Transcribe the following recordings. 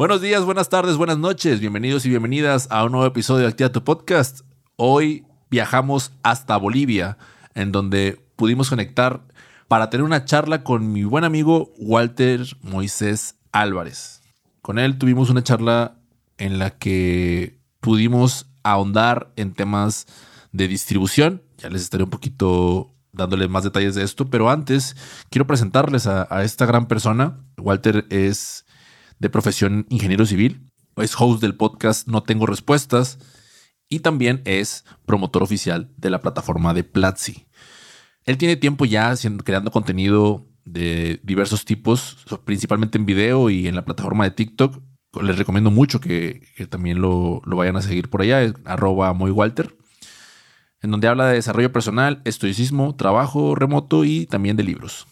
Buenos días, buenas tardes, buenas noches. Bienvenidos y bienvenidas a un nuevo episodio de Activa tu Podcast. Hoy viajamos hasta Bolivia, en donde pudimos conectar para tener una charla con mi buen amigo Walter Moisés Álvarez. Con él tuvimos una charla en la que pudimos ahondar en temas de distribución. Ya les estaré un poquito dándole más detalles de esto, pero antes quiero presentarles a, a esta gran persona. Walter es de profesión ingeniero civil, es host del podcast No Tengo Respuestas y también es promotor oficial de la plataforma de Platzi. Él tiene tiempo ya creando contenido de diversos tipos, principalmente en video y en la plataforma de TikTok. Les recomiendo mucho que, también lo, vayan a seguir por allá, arroba walter en donde habla de desarrollo personal, estoicismo, trabajo remoto y también de libros.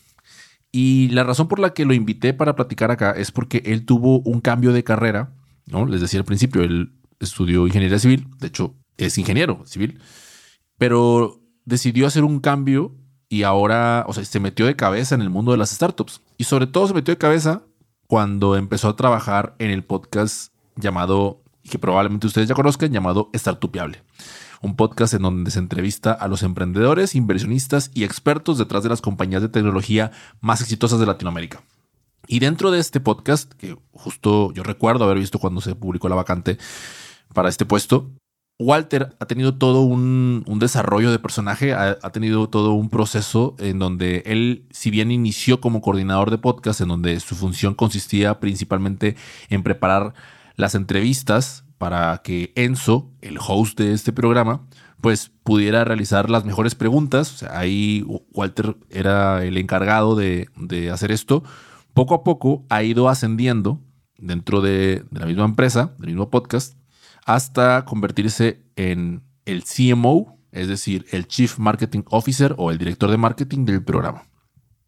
Y la razón por la que lo invité para platicar acá es porque él tuvo un cambio de carrera, ¿no? Les decía al principio, él estudió ingeniería civil, de hecho es ingeniero civil, pero decidió hacer un cambio y ahora, o sea, se metió de cabeza en el mundo de las startups. Y sobre todo se metió de cabeza cuando empezó a trabajar en el podcast llamado, que probablemente ustedes ya conozcan, llamado Startupiable un podcast en donde se entrevista a los emprendedores, inversionistas y expertos detrás de las compañías de tecnología más exitosas de Latinoamérica. Y dentro de este podcast, que justo yo recuerdo haber visto cuando se publicó la vacante para este puesto, Walter ha tenido todo un, desarrollo de personaje, ha, ha, tenido todo un proceso en donde él, si bien inició como coordinador de podcast, en donde su función consistía principalmente en preparar las entrevistas para que Enzo, el host de este programa, pues pudiera realizar las mejores preguntas. O sea, ahí Walter era el encargado de, hacer esto. Poco a poco ha ido ascendiendo dentro de, de, la misma empresa, del mismo podcast, hasta convertirse en el CMO, es decir, el Chief Marketing Officer o el director de marketing del programa.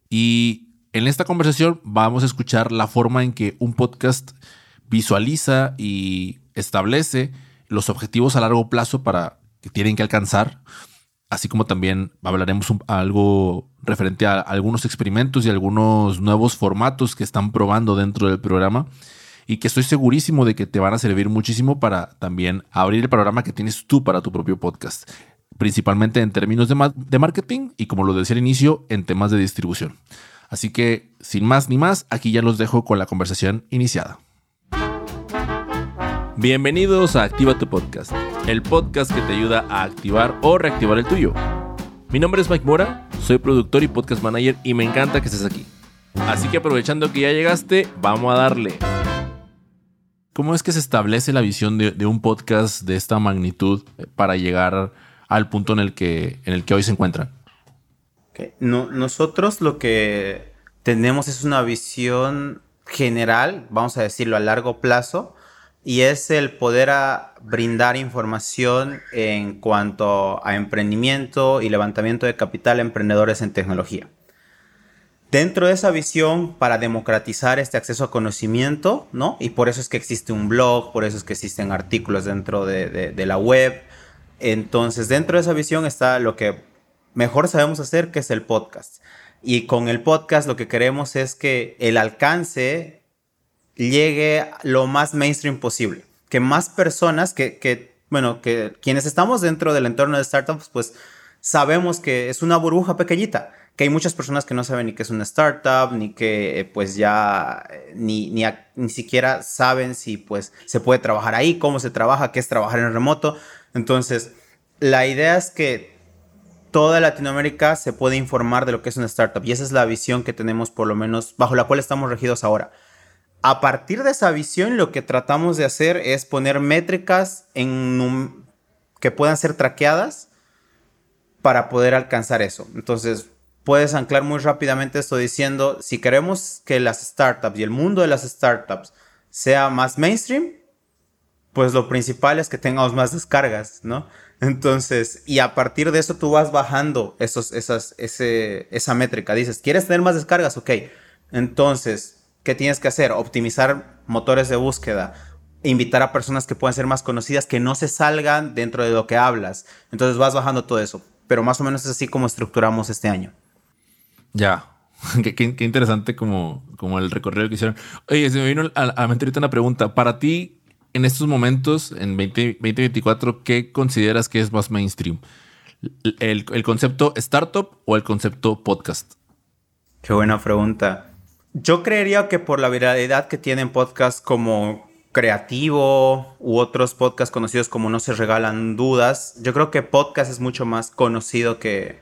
Y en esta conversación vamos a escuchar la forma en que un podcast visualiza y establece los objetivos a largo plazo para que tienen que alcanzar, así como también hablaremos algo referente a algunos experimentos y algunos nuevos formatos que están probando dentro del programa y que estoy segurísimo de que te van a servir muchísimo para también abrir el programa que tienes tú para tu propio podcast, principalmente en términos de, de marketing y como lo decía al inicio, en temas de distribución. Así que, sin más ni más, aquí ya los dejo con la conversación iniciada. Bienvenidos a Activa tu Podcast, el podcast que te ayuda a activar o reactivar el tuyo. Mi nombre es Mike Mora, soy productor y podcast manager y me encanta que estés aquí. Así que aprovechando que ya llegaste, vamos a darle. ¿Cómo es que se establece la visión de, un podcast de esta magnitud para llegar al punto en el que, en el que hoy se encuentran? No, nosotros lo que tenemos es una visión general, vamos a decirlo a largo plazo, y es el poder brindar información en cuanto a emprendimiento y levantamiento de capital a emprendedores en tecnología. Dentro de esa visión para democratizar este acceso a conocimiento, ¿no? Y por eso es que existe un blog, por eso es que existen artículos dentro de, de la web. Entonces, dentro de esa visión está lo que mejor sabemos hacer, que es el podcast. Y con el podcast lo que queremos es que el alcance llegue lo más mainstream posible. Que más personas, que, bueno, que quienes estamos dentro del entorno de startups, pues sabemos que es una burbuja pequeñita, que hay muchas personas que no saben ni qué es una startup, ni que eh, pues ya eh, ni, ni, ni, siquiera saben si pues se puede trabajar ahí, cómo se trabaja, qué es trabajar en remoto. Entonces, la idea es que toda Latinoamérica se puede informar de lo que es una startup y esa es la visión que tenemos por lo menos bajo la cual estamos regidos ahora. A partir de esa visión, lo que tratamos de hacer es poner métricas que puedan ser traqueadas para poder alcanzar eso. Entonces, puedes anclar muy rápidamente esto diciendo, si queremos que las startups y el mundo de las startups sea más mainstream, pues lo principal es que tengamos más descargas, ¿no? Entonces, y a partir de eso tú vas bajando esos, esas, ese, esa métrica. Dices, ¿quieres tener más descargas? Ok. Entonces, ¿Qué tienes que hacer? Optimizar motores de búsqueda, invitar a personas que puedan ser más conocidas, que no se salgan dentro de lo que hablas. Entonces vas bajando todo eso. Pero más o menos es así como estructuramos este año. Ya. qué, interesante como, como el recorrido que hicieron. Oye, se me vino a, a mente ahorita una pregunta. Para ti, en estos momentos, en 2024, ¿qué consideras que es más mainstream? ¿El, ¿El, concepto startup o el concepto podcast? Qué buena pregunta. Yo creería que por la viralidad que tienen podcasts como Creativo u otros podcasts conocidos como No se regalan dudas, yo creo que podcast es mucho más conocido que,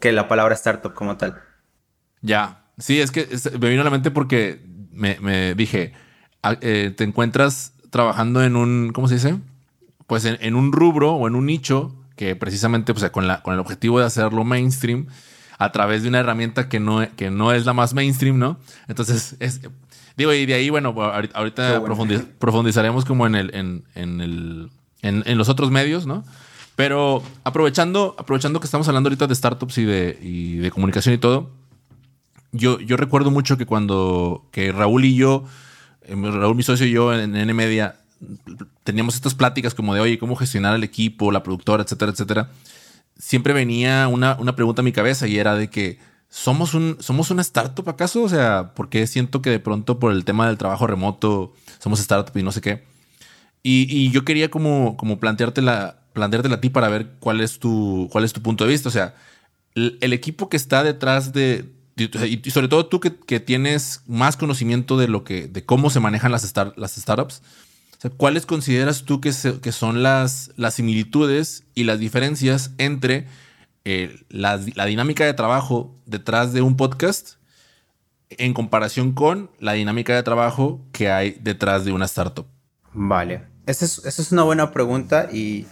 que la palabra startup como tal. Ya, sí, es que me vino a la mente porque me, dije, eh, te encuentras trabajando en un, ¿cómo se dice? Pues en, un rubro o en un nicho que precisamente pues, con, la, con el objetivo de hacerlo mainstream a través de una herramienta que no, que no es la más mainstream, ¿no? Entonces, es, digo, y de ahí, bueno, ahorita, profundizaremos como en, el, en, en, el, en, los otros medios, ¿no? Pero aprovechando, aprovechando que estamos hablando ahorita de startups y de, y de comunicación y todo, yo, yo recuerdo mucho que cuando que Raúl y yo, eh, Raúl, mi socio y yo en N Media, teníamos estas pláticas como de, oye, ¿cómo gestionar el equipo, la productora, etcétera, etcétera? Siempre venía una, una, pregunta a mi cabeza y era de que somos un somos una startup acaso, o sea, porque siento que de pronto por el tema del trabajo remoto somos startup y no sé qué. Y, yo quería como, como planteártela, planteártela a ti para ver cuál es tu, cuál es tu punto de vista. O sea, el, equipo que está detrás de, y sobre todo tú que, que, tienes más conocimiento de lo que, de cómo se manejan las, las startups, ¿cuáles consideras tú que, son las, similitudes y las diferencias entre eh, la, dinámica de trabajo detrás de un podcast en comparación con la dinámica de trabajo que hay detrás de una startup? Vale, esa es, una buena pregunta y,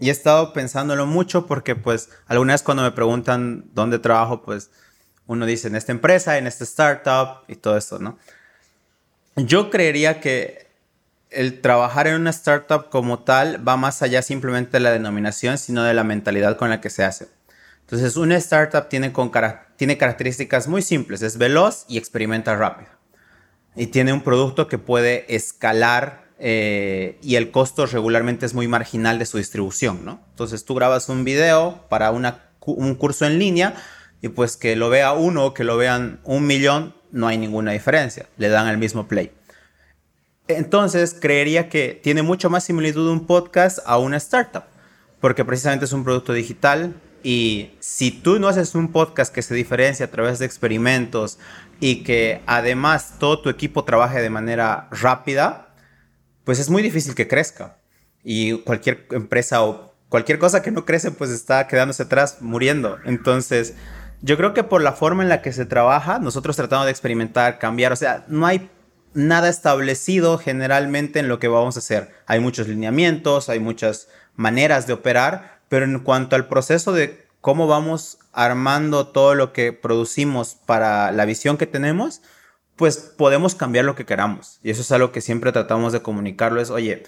he estado pensándolo mucho porque pues alguna vez cuando me preguntan dónde trabajo, pues uno dice en esta empresa, en esta startup y todo eso, ¿no? Yo creería que el trabajar en una startup como tal va más allá simplemente de la denominación, sino de la mentalidad con la que se hace. Entonces, una startup tiene, características muy simples, es veloz y experimenta rápido. Y tiene un producto que puede escalar eh, y el costo regularmente es muy marginal de su distribución, ¿no? Entonces, tú grabas un video para un curso en línea y pues que lo vea uno o que lo vean un millón, no hay ninguna diferencia, le dan el mismo play. Entonces, creería que tiene mucho más similitud un podcast a una startup, porque precisamente es un producto digital y si tú no haces un podcast que se diferencia a través de experimentos y que además todo tu equipo trabaje de manera rápida, pues es muy difícil que crezca. Y cualquier empresa o cualquier cosa que no crece, pues está quedándose atrás, muriendo. Entonces, yo creo que por la forma en la que se trabaja, nosotros tratamos de experimentar, cambiar, o sea, no hay nada establecido generalmente en lo que vamos a hacer. Hay muchos lineamientos, hay muchas maneras de operar, pero en cuanto al proceso de cómo vamos armando todo lo que producimos para la visión que tenemos, pues podemos cambiar lo que queramos. Y eso es algo que siempre tratamos de comunicarlo, es, oye,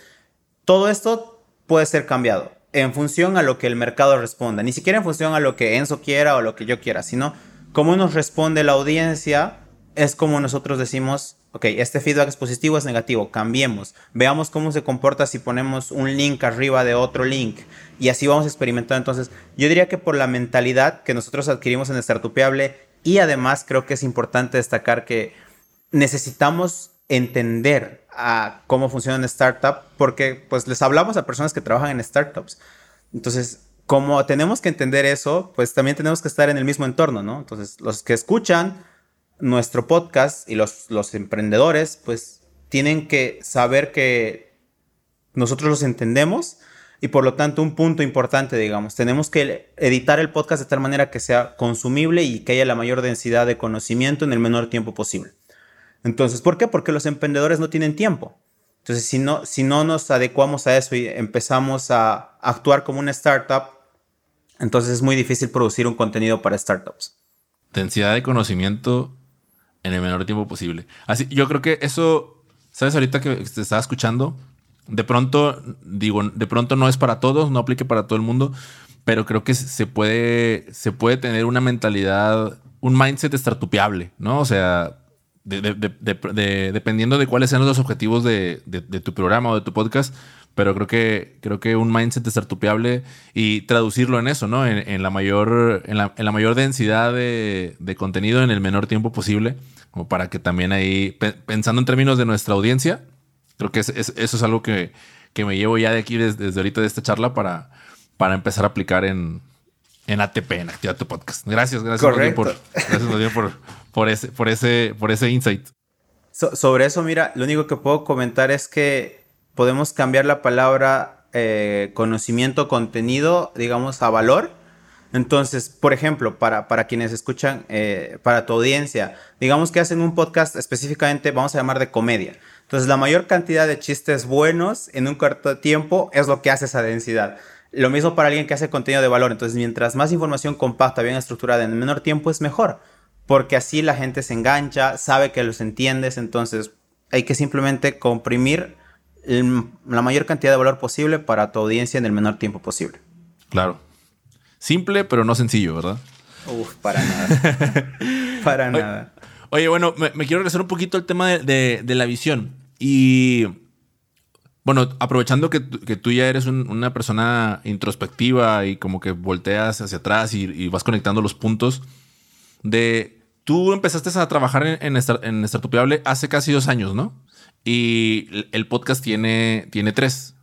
todo esto puede ser cambiado en función a lo que el mercado responda, ni siquiera en función a lo que Enzo quiera o lo que yo quiera, sino cómo nos responde la audiencia es como nosotros decimos, ok, este feedback es positivo, es negativo, cambiemos, veamos cómo se comporta si ponemos un link arriba de otro link y así vamos a experimentar. Entonces, yo diría que por la mentalidad que nosotros adquirimos en Startupeable y además creo que es importante destacar que necesitamos entender a cómo funciona una startup porque pues les hablamos a personas que trabajan en startups. Entonces, como tenemos que entender eso, pues también tenemos que estar en el mismo entorno, ¿no? Entonces, los que escuchan nuestro podcast y los, los emprendedores, pues tienen que saber que nosotros los entendemos y por lo tanto un punto importante, digamos, tenemos que editar el podcast de tal manera que sea consumible y que haya la mayor densidad de conocimiento en el menor tiempo posible. Entonces, ¿por qué? Porque los emprendedores no tienen tiempo. Entonces, si no, si no nos adecuamos a eso y empezamos a actuar como una startup, entonces es muy difícil producir un contenido para startups. Densidad de conocimiento en el menor tiempo posible. Así, yo creo que eso, ¿sabes? Ahorita que te estaba escuchando, de pronto, digo, de pronto no es para todos, no aplique para todo el mundo, pero creo que se puede, se puede tener una mentalidad, un mindset startupeable, ¿no? O sea, dependiendo de cuáles sean los objetivos de, tu programa o de tu podcast, pero creo que, creo que un mindset startupeable y traducirlo en eso, ¿no? En, la, mayor, en, la, mayor densidad de, contenido en el menor tiempo posible, como para que también ahí, pensando en términos de nuestra audiencia, creo que eso es algo que, me llevo ya de aquí desde, ahorita de esta charla para, para empezar a aplicar en, en ATP, en Activa tu Podcast. Gracias, gracias, por, gracias por, por, ese, por, ese, por ese insight. sobre eso, mira, lo único que puedo comentar es que podemos cambiar la palabra eh, conocimiento, contenido, digamos, a valor. Entonces, por ejemplo, para, para quienes escuchan, eh, para tu audiencia, digamos que hacen un podcast específicamente, vamos a llamar de comedia. Entonces, la mayor cantidad de chistes buenos en un corto tiempo es lo que hace esa densidad. Lo mismo para alguien que hace contenido de valor. Entonces, mientras más información compacta, bien estructurada en menor tiempo, es mejor. Porque así la gente se engancha, sabe que los entiendes. Entonces, hay que simplemente comprimir la mayor cantidad de valor posible para tu audiencia en el menor tiempo posible. Claro. Simple, pero no sencillo, ¿verdad? Uf, para nada. para nada. Oye, bueno, me, quiero regresar un poquito al tema de, la visión. Y bueno, aprovechando que, tú ya eres una persona introspectiva y como que volteas hacia atrás y, vas conectando los puntos de... Tú empezaste a trabajar en, en, en Startupiable hace casi dos años, ¿no? Y el podcast tiene, tiene tres.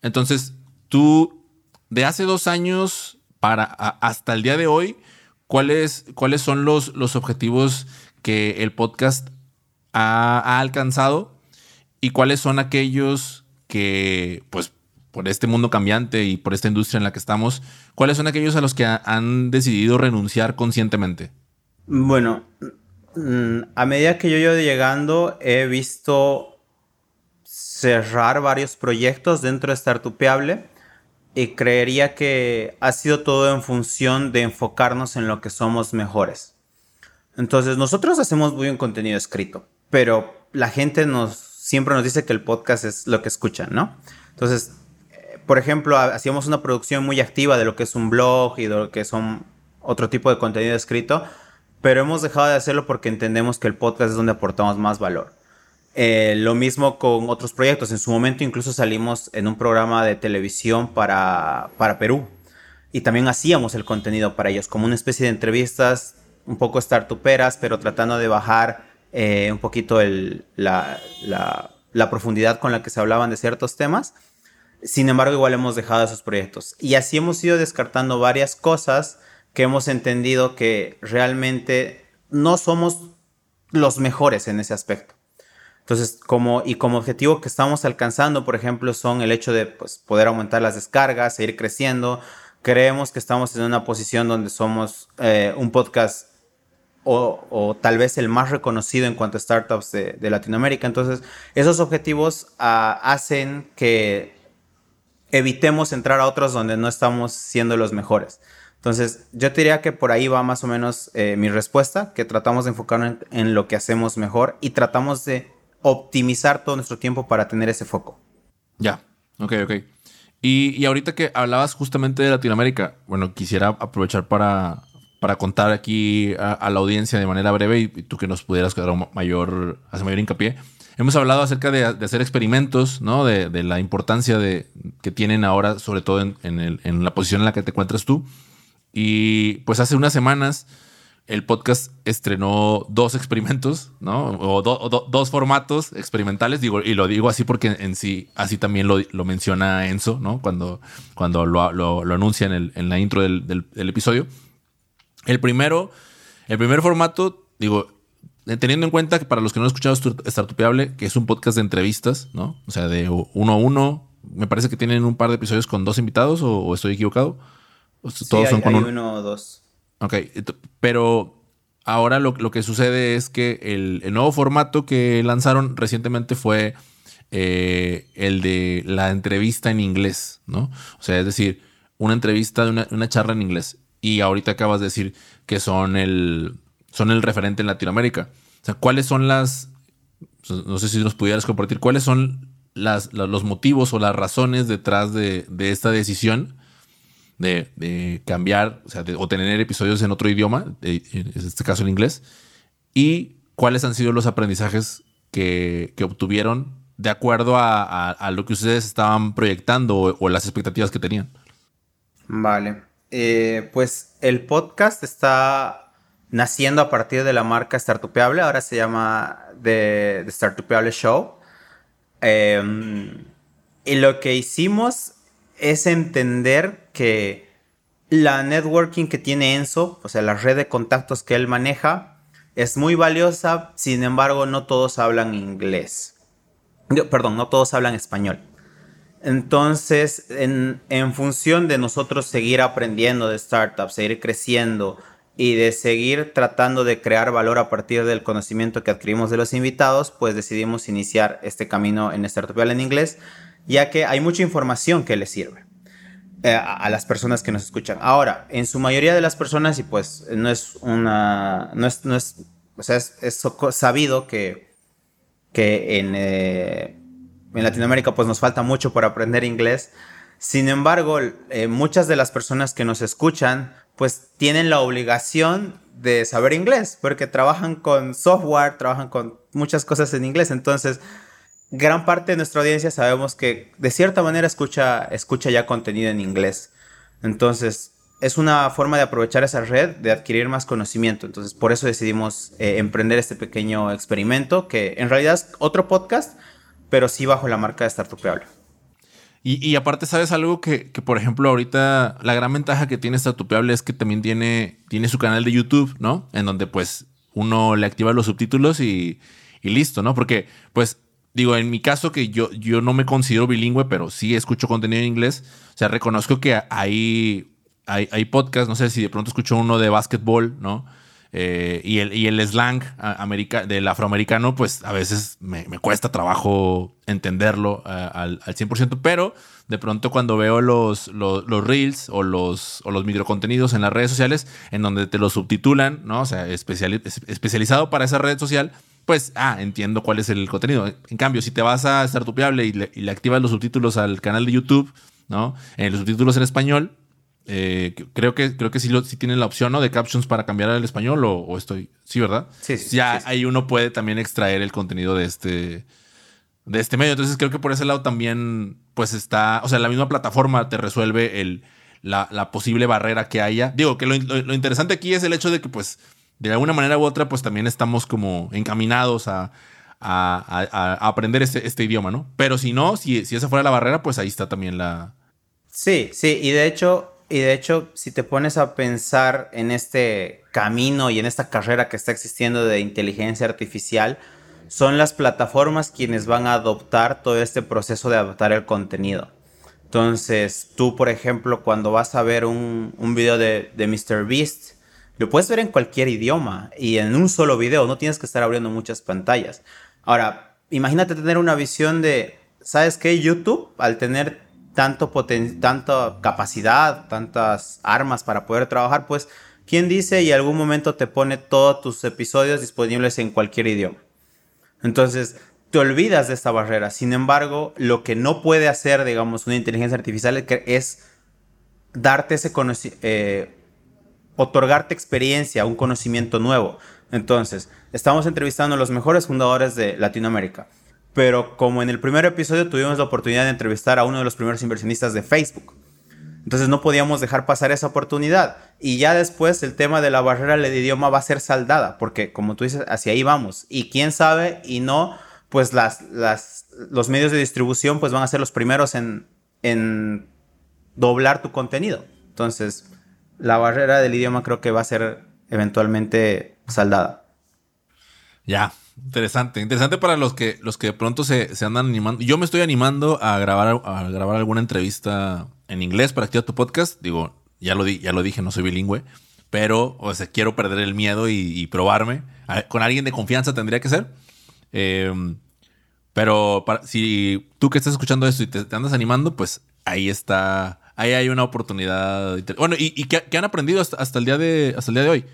Entonces, tú, de hace dos años para hasta el día de hoy, ¿cuáles, cuáles son los, los objetivos que el podcast ha, alcanzado? ¿Y cuáles son aquellos que, pues, por este mundo cambiante y por esta industria en la que estamos, ¿cuáles son aquellos a los que han decidido renunciar conscientemente? Bueno, a medida que yo llegando, he visto cerrar varios proyectos dentro de Startupeable y creería que ha sido todo en función de enfocarnos en lo que somos mejores. Entonces, nosotros hacemos muy buen contenido escrito, pero la gente nos siempre nos dice que el podcast es lo que escuchan, ¿no? Entonces, eh, por ejemplo, hacíamos una producción muy activa de lo que es un blog y de lo que son otro tipo de contenido escrito pero hemos dejado de hacerlo porque entendemos que el podcast es donde aportamos más valor. Eh, lo mismo con otros proyectos. En su momento incluso salimos en un programa de televisión para, para Perú y también hacíamos el contenido para ellos, como una especie de entrevistas un poco startuperas, pero tratando de bajar eh, un poquito la profundidad con la que se hablaban de ciertos temas. Sin embargo, igual hemos dejado esos proyectos. Y así hemos ido descartando varias cosas que hemos entendido que realmente no somos los mejores en ese aspecto. Entonces, como, y como objetivo que estamos alcanzando, por ejemplo, son el hecho de pues, poder aumentar las descargas, seguir creciendo. Creemos que estamos en una posición donde somos eh, un podcast o, tal vez el más reconocido en cuanto a startups de, Latinoamérica. Entonces, esos objetivos ah, hacen que evitemos entrar a otros donde no estamos siendo los mejores. Entonces, yo te diría que por ahí va más o menos eh, mi respuesta, que tratamos de enfocarnos en, lo que hacemos mejor y tratamos de optimizar todo nuestro tiempo para tener ese foco. Ya, ok, ok. Y, ahorita que hablabas justamente de Latinoamérica, bueno, quisiera aprovechar para, para contar aquí a, la audiencia de manera breve y, tú que nos pudieras dar mayor, hacer mayor hincapié. Hemos hablado acerca de, hacer experimentos, ¿no? De, la importancia de, que tienen ahora, sobre todo en, en, la posición en la que te encuentras tú. Y pues hace unas semanas el podcast estrenó dos experimentos, ¿no? O, dos formatos experimentales, digo, y lo digo así porque en sí, así también lo, menciona Enzo, ¿no? Cuando, cuando lo, lo, anuncia en, la intro del, episodio. El primero, el primer formato, digo, teniendo en cuenta que para los que no han escuchado Startupeable, que es un podcast de entrevistas, ¿no? O sea, de uno a uno, me parece que tienen un par de episodios con dos invitados, o estoy equivocado. Todos son con uno o dos. Ok, pero ahora lo, que sucede es que el, nuevo formato que lanzaron recientemente fue eh, el de la entrevista en inglés, ¿no? O sea, es decir, una entrevista de una, charla en inglés. Y ahorita acabas de decir que son el, son el referente en Latinoamérica. O sea, ¿cuáles son las, no sé si nos pudieras compartir, cuáles son las, los motivos o las razones detrás de, de esta decisión? De, cambiar, o sea, o tener episodios en otro idioma, en este caso en inglés, y cuáles han sido los aprendizajes que, obtuvieron de acuerdo a, lo que ustedes estaban proyectando o, las expectativas que tenían. Vale. Eh, pues el podcast está naciendo a partir de la marca Startupeable, ahora se llama The, Startupeable Show. Em, y lo que hicimos es entender que la networking que tiene Enzo, o sea, la red de contactos que él maneja, es muy valiosa, sin embargo, no todos hablan inglés. Perdón, no todos hablan español. Entonces, en, función de nosotros seguir aprendiendo de startups, seguir creciendo y de seguir tratando de crear valor a partir del conocimiento que adquirimos de los invitados, pues decidimos iniciar este camino en Startup en inglés, ya que hay mucha información que les sirve. Eh, a, las personas que nos escuchan. Ahora, en su mayoría de las personas, y pues no es una, no es, no es, o sea, es, sabido que, que en, eh, en Latinoamérica pues nos falta mucho por aprender inglés. Sin embargo, eh, muchas de las personas que nos escuchan pues tienen la obligación de saber inglés porque trabajan con software, trabajan con muchas cosas en inglés. Entonces, gran parte de nuestra audiencia sabemos que de cierta manera escucha, escucha ya contenido en inglés. Entonces, es una forma de aprovechar esa red, de adquirir más conocimiento. Entonces, por eso decidimos eh, emprender este pequeño experimento, que en realidad es otro podcast, pero sí bajo la marca de Startupeable. Y, y aparte, ¿sabes algo? Que, que, por ejemplo, ahorita la gran ventaja que tiene Startupeable es que también tiene, tiene su canal de YouTube, ¿no? En donde pues uno le activa los subtítulos y, y listo, ¿no? Porque pues digo, en mi caso que yo, yo no me considero bilingüe, pero sí escucho contenido en inglés, o sea, reconozco que hay, hay, hay podcasts, no sé si de pronto escucho uno de básquetbol, ¿no? Eh, y, el, y el slang del afroamericano, pues a veces me, cuesta trabajo entenderlo eh, al, al, 100%, pero de pronto cuando veo los, los, reels o los, o los microcontenidos en las redes sociales, en donde te lo subtitulan, ¿no? O sea, especializado para esa red social, pues, ah, entiendo cuál es el contenido. En cambio, si te vas a Startupeable y le, y le activas los subtítulos al canal de YouTube, ¿no? En los subtítulos en español, eh, creo que creo que sí, lo, tienen la opción ¿no? de captions para cambiar al español o, estoy sí verdad sí, ya ahí uno puede también extraer el contenido de este de este medio entonces creo que por ese lado también pues está o sea la misma plataforma te resuelve el la, posible barrera que haya digo que lo, interesante aquí es el hecho de que pues de alguna manera u otra, pues también estamos como encaminados a, aprender este, este, idioma, ¿no? Pero si no, si, si esa fuera la barrera, pues ahí está también la... Sí, sí, y de hecho, y de hecho, si te pones a pensar en este camino y en esta carrera que está existiendo de inteligencia artificial, son las plataformas quienes van a adoptar todo este proceso de adaptar el contenido. Entonces, tú, por ejemplo, cuando vas a ver un, un video de, de MrBeast, lo puedes ver en cualquier idioma y en un solo video, no tienes que estar abriendo muchas pantallas. Ahora, imagínate tener una visión de, ¿sabes qué? YouTube, al tener tanto tanta capacidad, tantas armas para poder trabajar, pues, ¿quién dice y algún momento te pone todos tus episodios disponibles en cualquier idioma? Entonces, te olvidas de esta barrera. Sin embargo, lo que no puede hacer, digamos, una inteligencia artificial es darte ese conocimiento. Eh, otorgarte experiencia, un conocimiento nuevo. Entonces, estamos entrevistando a los mejores fundadores de Latinoamérica. Pero como en el primer episodio tuvimos la oportunidad de entrevistar a uno de los primeros inversionistas de Facebook. Entonces no podíamos dejar pasar esa oportunidad. Y ya después el tema de la barrera del idioma va a ser saldada, porque como tú dices, hacia ahí vamos. Y quién sabe, y no, pues las, las, los medios de distribución pues van a ser los primeros en, en doblar tu contenido. Entonces, la barrera del idioma creo que va a ser eventualmente saldada. Ya, interesante. Interesante para los que, los que de pronto se, andan animando. Yo me estoy animando a grabar, a grabar alguna entrevista en inglés para activar tu podcast. Digo, ya lo, di, ya lo dije, no soy bilingüe. Pero, o sea, quiero perder el miedo y, probarme. con alguien de confianza tendría que ser. Em, pero si tú que estás escuchando esto y te andas animando, pues ahí está ahí hay una oportunidad. Bueno, ¿y, qué, han aprendido hasta, el día de, hasta el día de hoy?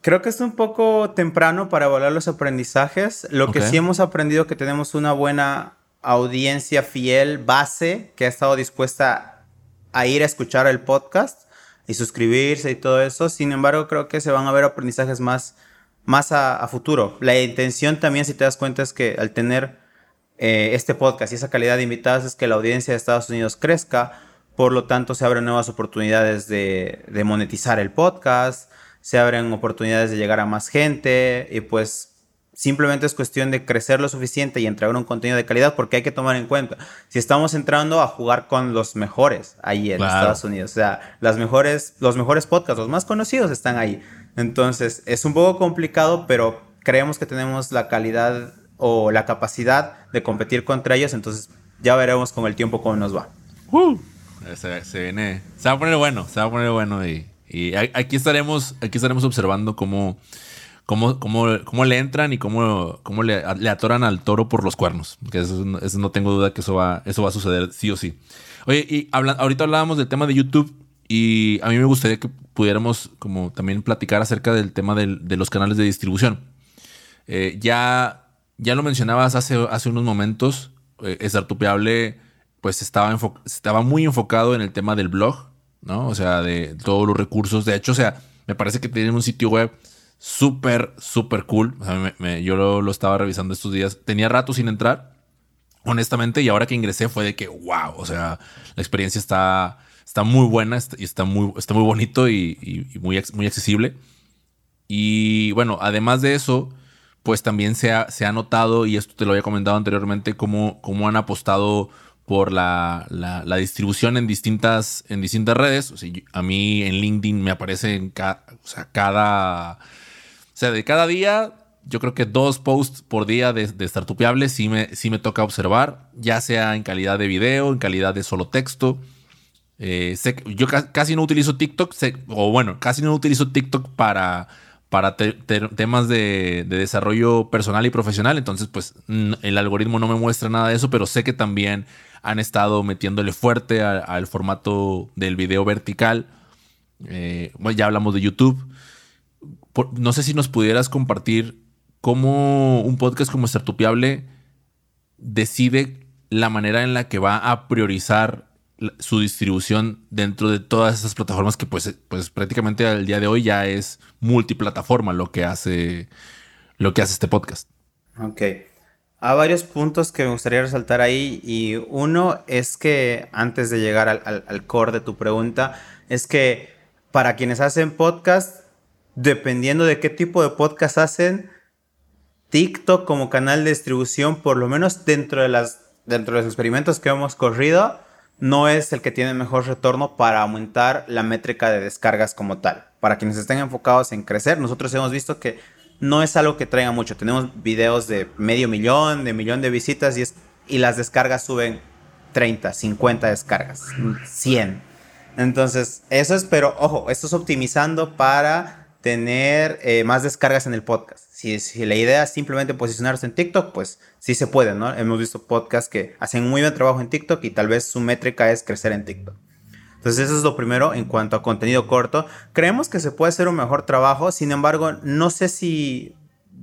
Creo que es un poco temprano para evaluar los aprendizajes. Lo que sí hemos aprendido que tenemos una buena audiencia fiel, base, que ha estado dispuesta a ir a escuchar el podcast y suscribirse y todo eso. Sin embargo, creo que se van a ver aprendizajes más, más a, a futuro. La intención también, si te das cuenta, es que al tener eh, este podcast y esa calidad de invitados es que la audiencia de Estados Unidos crezca, por lo tanto se abren nuevas oportunidades de, de monetizar el podcast, se abren oportunidades de llegar a más gente y pues Simplemente es cuestión de crecer lo suficiente y entregar un contenido de calidad porque hay que tomar en cuenta, si estamos entrando a jugar con los mejores ahí en Estados Unidos, o sea, las mejores, los mejores podcasts, los más conocidos están ahí. Entonces, es un poco complicado, pero creemos que tenemos la calidad o la capacidad de competir contra ellos, entonces ya veremos con el tiempo cómo nos va. Uh, se, viene, se va a poner bueno, se va a poner bueno y, aquí estaremos, aquí estaremos observando cómo cómo, cómo, le entran y cómo, cómo le, atoran al toro por los cuernos. Que eso, no tengo duda que eso va, eso va a suceder sí o sí. Oye, y ahorita hablábamos del tema de YouTube y a mí me gustaría que pudiéramos como también platicar acerca del tema de los canales de distribución. Eh, ya, ya lo mencionabas hace, hace unos momentos, eh, Estartupeable pues estaba, estaba muy enfocado en el tema del blog, ¿no? O sea, de todos los recursos. De hecho, o sea, me parece que tienen un sitio web súper, súper cool. yo lo, estaba revisando estos días. Tenía rato sin entrar, honestamente, y ahora que ingresé fue de que, wow, o sea, la experiencia está, está muy buena y está muy, está muy bonito y, muy, muy accesible. Y bueno, además de eso, pues también se ha, se ha notado, y esto te lo había comentado anteriormente, cómo, cómo han apostado por la, la, distribución en distintas, en distintas redes. a mí en LinkedIn me aparece en o sea, cada sea, de cada día, yo creo que dos posts por día de, de Startupeable sí me, me toca observar, ya sea en calidad de video, en calidad de solo texto. Eh, yo casi no utilizo TikTok, o bueno, casi no utilizo TikTok para, para temas de, desarrollo personal y profesional. Entonces, pues el algoritmo no me muestra nada de eso, pero sé que también han estado metiéndole fuerte al formato del video vertical. Eh, bueno, ya hablamos de YouTube no sé si nos pudieras compartir cómo un podcast como Startupiable decide la manera en la que va a priorizar su distribución dentro de todas esas plataformas que pues, pues prácticamente al día de hoy ya es multiplataforma lo que hace lo que hace este podcast. Ok. Hay varios puntos que me gustaría resaltar ahí y uno es que antes de llegar al, al core de tu pregunta es que para quienes hacen podcast dependiendo de qué tipo de podcast hacen, TikTok como canal de distribución, por lo menos dentro de, las, dentro de los experimentos que hemos corrido, no es el que tiene mejor retorno para aumentar la métrica de descargas como tal. Para quienes estén enfocados en crecer, nosotros hemos visto que no es algo que traiga mucho. Tenemos videos de medio millón, de millón de visitas y, las descargas suben 30, 50 descargas, 100. Entonces, eso es, pero ojo, esto es optimizando para tener eh, más descargas en el podcast. Si, la idea es simplemente posicionarse en TikTok, pues sí se puede, ¿no? Hemos visto podcasts que hacen muy buen trabajo en TikTok y tal vez su métrica es crecer en TikTok. Entonces eso es lo primero en cuanto a contenido corto. Creemos que se puede hacer un mejor trabajo, sin embargo, no sé si,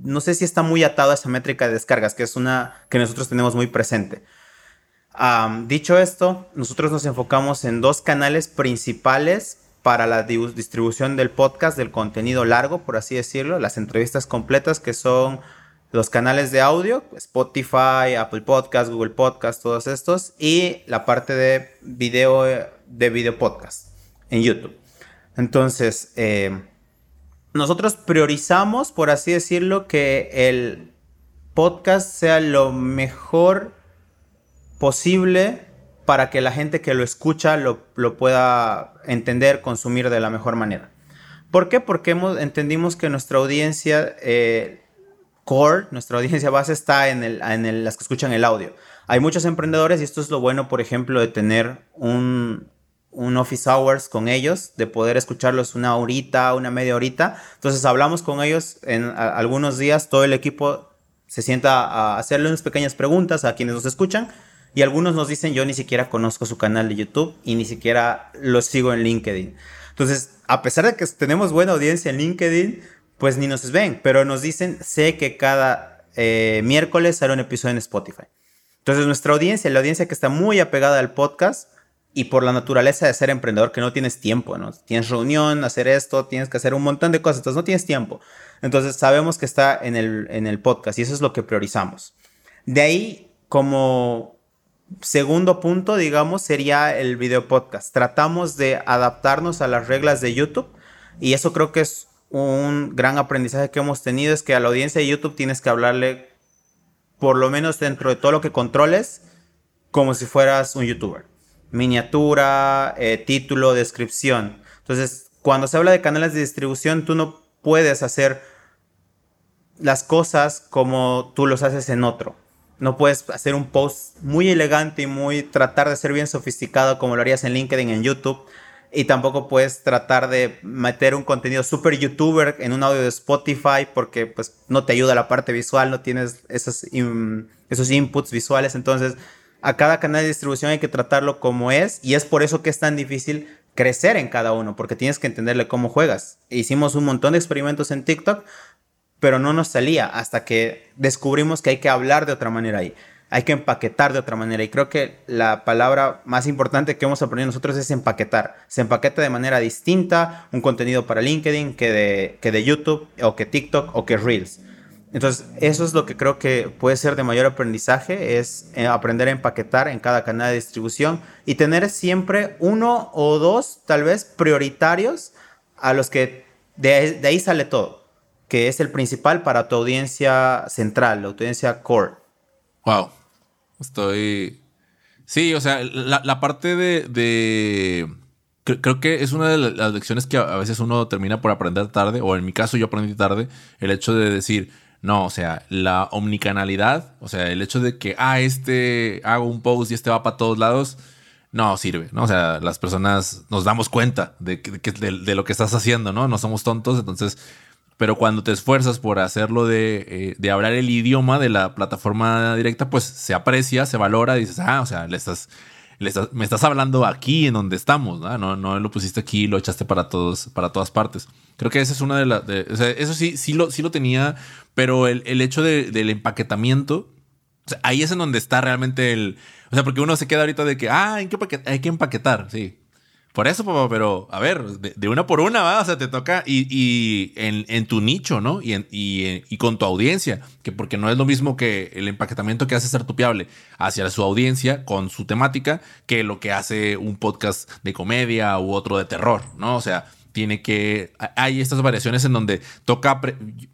no sé si está muy atado a esa métrica de descargas, que es una que nosotros tenemos muy presente. dicho esto, nosotros nos enfocamos en dos canales principales para la distribución del podcast, del contenido largo, por así decirlo, las entrevistas completas que son los canales de audio, Spotify, Apple Podcast, Google Podcast, todos estos, y la parte de video, de video podcast en YouTube. Entonces, eh, nosotros priorizamos, por así decirlo, que el podcast sea lo mejor posible para que la gente que lo escucha lo, pueda entender, consumir de la mejor manera. ¿Por qué? Porque entendimos que nuestra audiencia eh, core, nuestra audiencia base está en, el, en las que escuchan el audio. Hay muchos emprendedores y esto es lo bueno, por ejemplo, de tener un, un office hours con ellos, de poder escucharlos una horita, una media horita. Entonces hablamos con ellos en algunos días, todo el equipo se sienta a hacerle unas pequeñas preguntas a quienes nos escuchan y algunos nos dicen, yo ni siquiera conozco su canal de YouTube y ni siquiera lo sigo en LinkedIn. Entonces, a pesar de que tenemos buena audiencia en LinkedIn, pues ni nos ven, pero nos dicen, sé que cada eh, miércoles sale un episodio en Spotify. Entonces, nuestra audiencia, la audiencia que está muy apegada al podcast, y por la naturaleza de ser emprendedor que no tienes tiempo, ¿no? Tienes reunión, hacer esto, tienes que hacer un montón de cosas, entonces no tienes tiempo. Entonces sabemos que está en el, en el podcast y eso es lo que priorizamos. De ahí como segundo punto, digamos, sería el video podcast. Tratamos de adaptarnos a las reglas de YouTube y eso creo que es un gran aprendizaje que hemos tenido, es que a la audiencia de YouTube tienes que hablarle, por lo menos dentro de todo lo que controles, como si fueras un youtuber. Miniatura, eh, título, descripción. Entonces, cuando se habla de canales de distribución, tú no puedes hacer las cosas como tú los haces en otro. No puedes hacer un post muy elegante y muy tratar de ser bien sofisticado como lo harías en LinkedIn, en YouTube. Y tampoco puedes tratar de meter un contenido super youtuber en un audio de Spotify porque pues no te ayuda la parte visual, no tienes esos, esos inputs visuales. Entonces, a cada canal de distribución hay que tratarlo como es y es por eso que es tan difícil crecer en cada uno, porque tienes que entenderle cómo juegas. Hicimos un montón de experimentos en TikTok, pero no nos salía hasta que descubrimos que hay que hablar de otra manera ahí. Hay que empaquetar de otra manera. Y creo que la palabra más importante que hemos aprendido nosotros es empaquetar. Se empaqueta de manera distinta un contenido para LinkedIn que de, que de YouTube o que TikTok o que Reels. Entonces, eso es lo que creo que puede ser de mayor aprendizaje, es eh, aprender a empaquetar en cada canal de distribución y tener siempre uno o dos, tal vez, prioritarios a los que de, de ahí sale todo, que es el principal para tu audiencia central, la audiencia core. Wow, estoy... Sí, o sea, la, parte de... de... Creo que es una de las lecciones que a veces uno termina por aprender tarde, o en mi caso yo aprendí tarde, el hecho de decir, no, o sea, la omnicanalidad, o sea, el hecho de que, ah, este hago un post y este va para todos lados, no sirve, ¿no? O sea, las personas nos damos cuenta de, de, lo que estás haciendo, ¿no? No somos tontos, entonces, pero cuando te esfuerzas por hacerlo de, eh, de hablar el idioma de la plataforma directa, pues se aprecia, se valora, dices, ah, o sea, le estás me estás hablando aquí en donde estamos, ¿no? ¿no? Lo pusiste aquí, lo echaste para todos, para todas partes. Creo que esa es una de las, eso sí, sí lo, sí lo tenía, pero el, el hecho del empaquetamiento, ahí es en donde está realmente el, o sea, porque uno se queda ahorita de que, ah, hay que, hay que empaquetar, sí. Por eso, papá, pero a ver, de, una por una, va, o sea, te toca y, en, tu nicho, ¿no? Y, y, con tu audiencia, que porque no es lo mismo que el empaquetamiento que hace ser tupiable hacia su audiencia con su temática que lo que hace un podcast de comedia u otro de terror, ¿no? O sea, tiene que hay estas variaciones en donde toca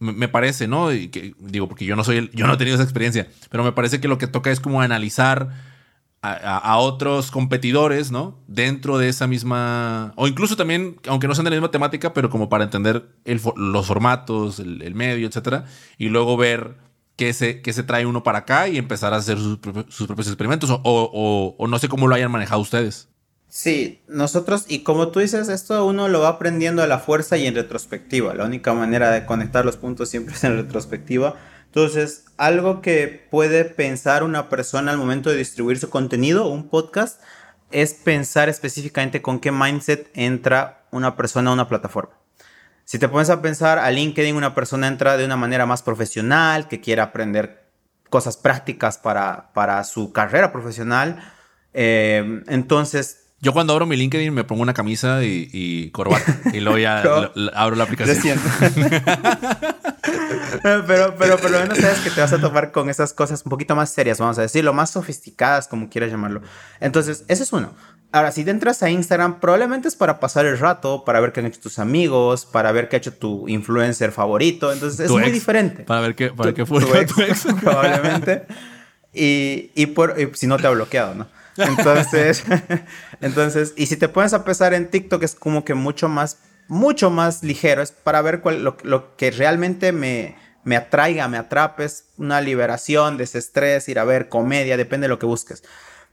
me parece no y que, digo porque yo no soy el, yo no he tenido esa experiencia pero me parece que lo que toca es como analizar a, otros competidores, ¿no? Dentro de esa misma, o incluso también, aunque no sean de la misma temática, pero como para entender los formatos, el, medio, etcétera, y luego ver qué se, qué se trae uno para acá y empezar a hacer sus, propios experimentos, o, no sé cómo lo hayan manejado ustedes. Sí, nosotros, y como tú dices, esto uno lo va aprendiendo a la fuerza y en retrospectiva. La única manera de conectar los puntos siempre es en retrospectiva. Entonces, algo que puede pensar una persona al momento de distribuir su contenido, un podcast, es pensar específicamente con qué mindset entra una persona a una plataforma. Si te pones a pensar a LinkedIn, una persona entra de una manera más profesional, que quiere aprender cosas prácticas para, para su carrera profesional. Eh, entonces, yo cuando abro mi LinkedIn me pongo una camisa y, corbata y luego ya abro la aplicación. pero, pero por lo menos sabes que te vas a topar con esas cosas un poquito más serias, vamos a decirlo, más sofisticadas, como quieras llamarlo. Entonces, ese es uno. Ahora, si te entras a Instagram, probablemente es para pasar el rato, para ver qué han hecho tus amigos, para ver qué ha hecho tu influencer favorito. Entonces, es muy diferente. Para ver qué, para qué fue tu ex, probablemente. Y, y, por, y si no te ha bloqueado, ¿no? Entonces, entonces, y si te pones a pesar en TikTok es como que mucho más, mucho más ligero, es para ver cuál, lo, que realmente me, me atraiga, me atrape, es una liberación, desestrés, ir a ver comedia, depende de lo que busques.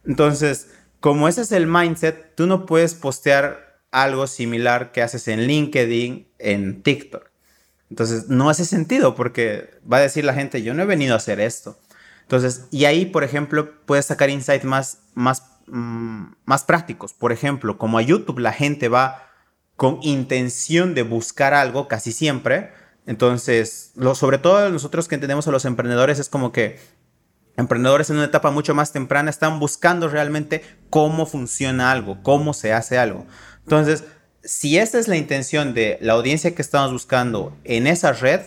Entonces, como ese es el mindset, tú no puedes postear algo similar que haces en LinkedIn, en TikTok. Entonces, no hace sentido porque va a decir la gente, yo no he venido a hacer esto. Entonces, y ahí, por ejemplo, puedes sacar insights más, más, mm, más prácticos. Por ejemplo, como a YouTube la gente va con intención de buscar algo casi siempre. Entonces, lo, sobre todo nosotros que entendemos a los emprendedores es como que emprendedores en una etapa mucho más temprana están buscando realmente cómo funciona algo, cómo se hace algo. Entonces, si esta es la intención de la audiencia que estamos buscando en esa red,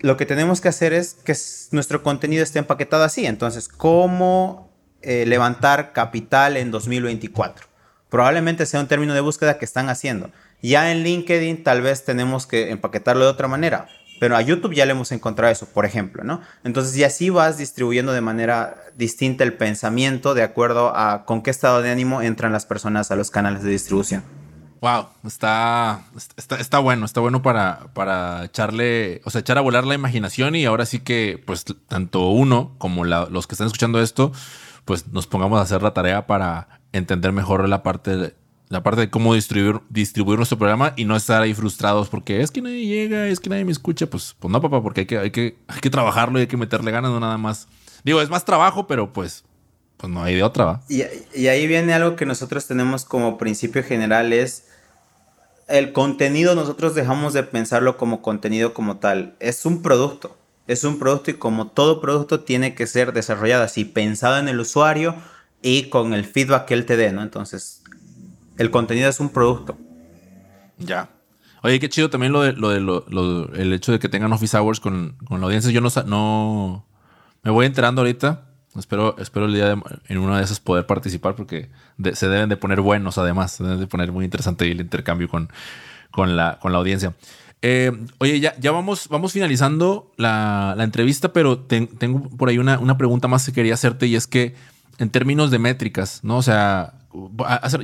lo que tenemos que hacer es que nuestro contenido esté empaquetado así. Entonces, ¿cómo eh, levantar capital en 2024? Probablemente sea un término de búsqueda que están haciendo. Ya en LinkedIn tal vez tenemos que empaquetarlo de otra manera. Pero a YouTube ya le hemos encontrado eso, por ejemplo, ¿no? Entonces, y así vas distribuyendo de manera distinta el pensamiento de acuerdo a con qué estado de ánimo entran las personas a los canales de distribución. Wow, está, está, está, bueno, está bueno para, para echarle, o sea, echar a volar la imaginación y ahora sí que, pues, tanto uno como los que están escuchando esto, pues nos pongamos a hacer la tarea para entender mejor la parte la parte de cómo distribuir, distribuir nuestro programa y no estar ahí frustrados porque es que nadie llega, es que nadie me escucha. Pues, pues no, papá, porque hay que, hay, que, hay que trabajarlo y hay que meterle ganas, no nada más. Digo, es más trabajo, pero pues, pues no hay de otra, ¿va? Y, y ahí viene algo que nosotros tenemos como principio general es el contenido, nosotros dejamos de pensarlo como contenido como tal. Es un producto, es un producto y como todo producto tiene que ser desarrollado así, pensado en el usuario y con el feedback que él te dé, ¿no? Entonces, el contenido es un producto. Ya. Oye, qué chido también lo de, lo de lo, el hecho de que tengan office hours con, con la audiencia. Yo no, no me voy enterando ahorita. Espero, espero el día de, en una de esas poder participar porque se deben de poner buenos además. Se deben de poner muy interesante el intercambio con, con, la, con la audiencia. Eh, oye, ya, ya vamos, vamos finalizando la, la entrevista, pero tengo por ahí una, una pregunta más que quería hacerte y es que en términos de métricas, ¿no? O sea,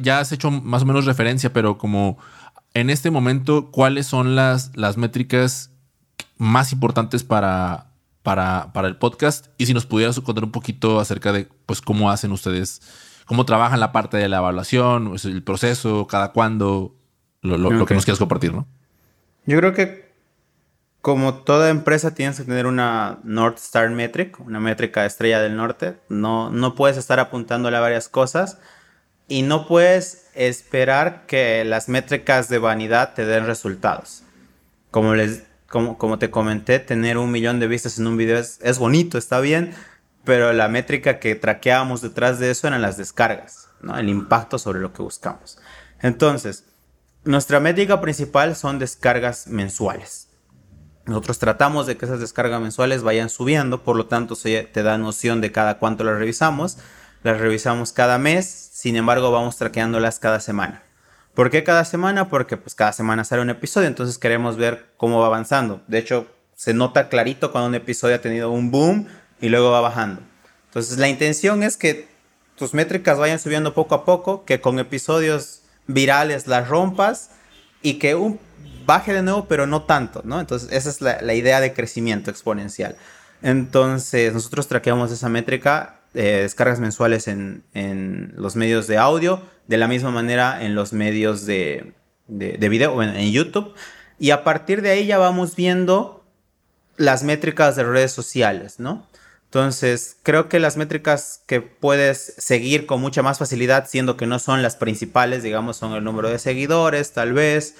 ya has hecho más o menos referencia, pero como en este momento, ¿cuáles son las, las métricas más importantes para, para, para el podcast? Y si nos pudieras contar un poquito acerca de pues, cómo hacen ustedes, cómo trabajan la parte de la evaluación, pues, el proceso, cada cuándo, lo, que nos quieras compartir, ¿no? Yo creo que como toda empresa tienes que tener una North Star Metric, una métrica estrella del norte. No, no puedes estar apuntándole a varias cosas y no puedes esperar que las métricas de vanidad te den resultados. Como, les, como, como te comenté, tener un millón de vistas en un video es, es bonito, está bien, pero la métrica que traqueábamos detrás de eso eran las descargas, ¿no? el impacto sobre lo que buscamos. Entonces, nuestra métrica principal son descargas mensuales. Nosotros tratamos de que esas descargas mensuales vayan subiendo, por lo tanto se te da noción de cada cuánto las revisamos. Las revisamos cada mes, sin embargo, vamos traqueándolas cada semana. ¿Por qué cada semana? Porque pues cada semana sale un episodio, entonces queremos ver cómo va avanzando. De hecho, se nota clarito cuando un episodio ha tenido un boom y luego va bajando. Entonces, la intención es que tus métricas vayan subiendo poco a poco, que con episodios virales las rompas y que un baje de nuevo, pero no tanto, ¿no? Entonces, esa es la, idea de crecimiento exponencial. Entonces, nosotros traqueamos esa métrica eh, descargas mensuales en, los medios de audio, de la misma manera en los medios de, de, video, en, en YouTube. Y a partir de ahí ya vamos viendo las métricas de redes sociales, ¿no? Entonces, creo que las métricas que puedes seguir con mucha más facilidad, siendo que no son las principales, digamos, son el número de seguidores, tal vez,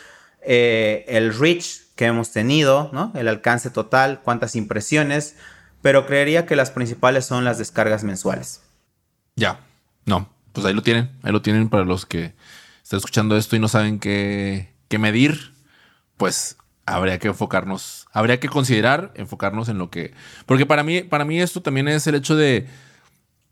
eh, el reach que hemos tenido, ¿no? El alcance total, cuántas impresiones, pero creería que las principales son las descargas mensuales. Ya, no, pues ahí lo tienen, ahí lo tienen para los que están escuchando esto y no saben qué, qué medir, pues habría que enfocarnos, habría que considerar enfocarnos en lo que, porque para mí, para mí esto también es el hecho de,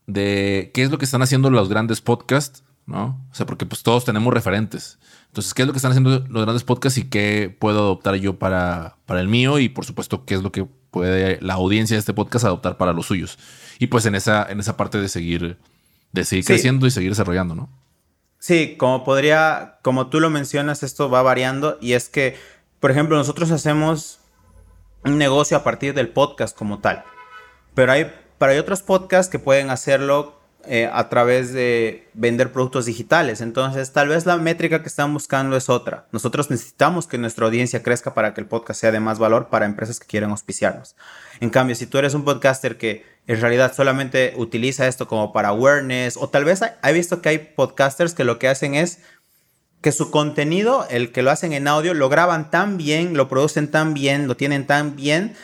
de qué es lo que están haciendo los grandes podcasts, ¿no? O sea, porque pues todos tenemos referentes. Entonces, ¿qué es lo que están haciendo los grandes podcasts y qué puedo adoptar yo para, para el mío? Y por supuesto, qué es lo que puede la audiencia de este podcast adoptar para los suyos. Y pues en esa, en esa parte de seguir, de seguir creciendo y seguir desarrollando, ¿no? Sí, como podría, como tú lo mencionas, esto va variando y es que, por ejemplo, nosotros hacemos un negocio a partir del podcast como tal, pero hay, pero hay otros podcasts que pueden hacerlo eh, a través de vender productos digitales. Entonces, tal vez la métrica que están buscando es otra. Nosotros necesitamos que nuestra audiencia crezca para que el podcast sea de más valor para empresas que quieren auspiciarnos. En cambio, si tú eres un podcaster que en realidad solamente utiliza esto como para awareness, o tal vez he visto que hay podcasters que lo que hacen es que su contenido, el que lo hacen en audio, lo graban tan bien, lo producen tan bien, lo tienen tan bien,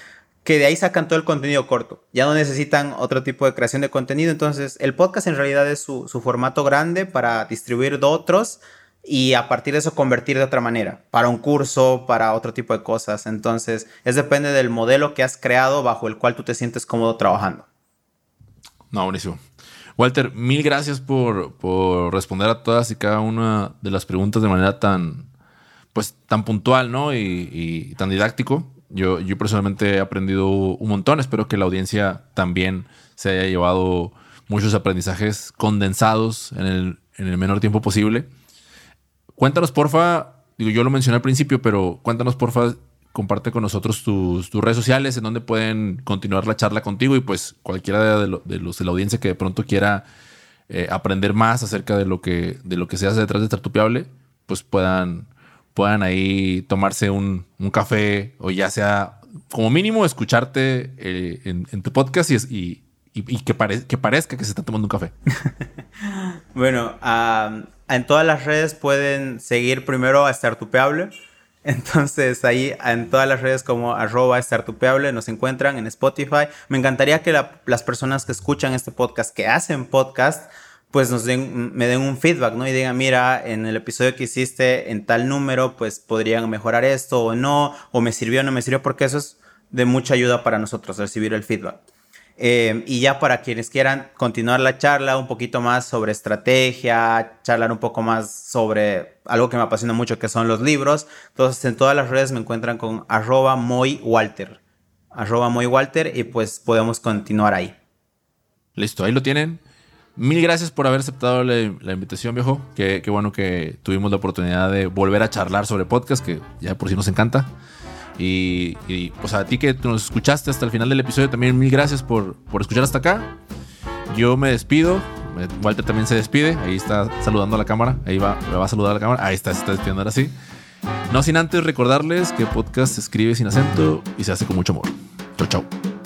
que de ahí sacan todo el contenido corto. Ya no necesitan otro tipo de creación de contenido. Entonces, el podcast en realidad es su, formato grande para distribuir de otros y a partir de eso convertir de otra manera, para un curso, para otro tipo de cosas. Entonces, es depende del modelo que has creado bajo el cual tú te sientes cómodo trabajando. No, buenísimo. Walter, mil gracias por, responder a todas y cada una de las preguntas de manera tan, pues, tan puntual, ¿no? Y, tan didáctico. Yo, yo personalmente he aprendido un montón. Espero que la audiencia también se haya llevado muchos aprendizajes condensados en el, en el menor tiempo posible. Cuéntanos, porfa, digo, yo lo mencioné al principio, pero cuéntanos, porfa, comparte con nosotros tus, redes sociales en donde pueden continuar la charla contigo y pues cualquiera de, los de la audiencia que de pronto quiera eh, aprender más acerca de lo que, de lo que se hace detrás de Tartupiable, pues puedan, puedan ahí tomarse un, café o ya sea como mínimo escucharte eh, en, tu podcast y, que, que parezca que se está tomando un café. bueno, en todas las redes pueden seguir primero a Startupeable entonces ahí en todas las redes como arroba startupeable nos encuentran en Spotify. Me encantaría que las personas que escuchan este podcast, que hacen podcast, pues nos den, me den un feedback, ¿no? Y digan, mira, en el episodio que hiciste en tal número, pues podrían mejorar esto o no, o me sirvió o no me sirvió, porque eso es de mucha ayuda para nosotros, recibir el feedback. Eh, y ya para quienes quieran continuar la charla un poquito más sobre estrategia, charlar un poco más sobre algo que me apasiona mucho que son los libros. Entonces en todas las redes me encuentran con arroba. Arroba moywalter y pues podemos continuar ahí. Listo, ahí lo tienen. Mil gracias por haber aceptado la, invitación, viejo. Qué, qué bueno que tuvimos la oportunidad de volver a charlar sobre podcast, que ya por sí nos encanta. Y, pues a ti que nos escuchaste hasta el final del episodio, también mil gracias por, por escuchar hasta acá. Yo me despido. Walter también se despide. Ahí está saludando a la cámara. Ahí va, va a saludar a la cámara. Ahí está, se está despidiendo ahora sí. No sin antes recordarles que podcast se escribe sin acento y se hace con mucho amor. Chau, chau.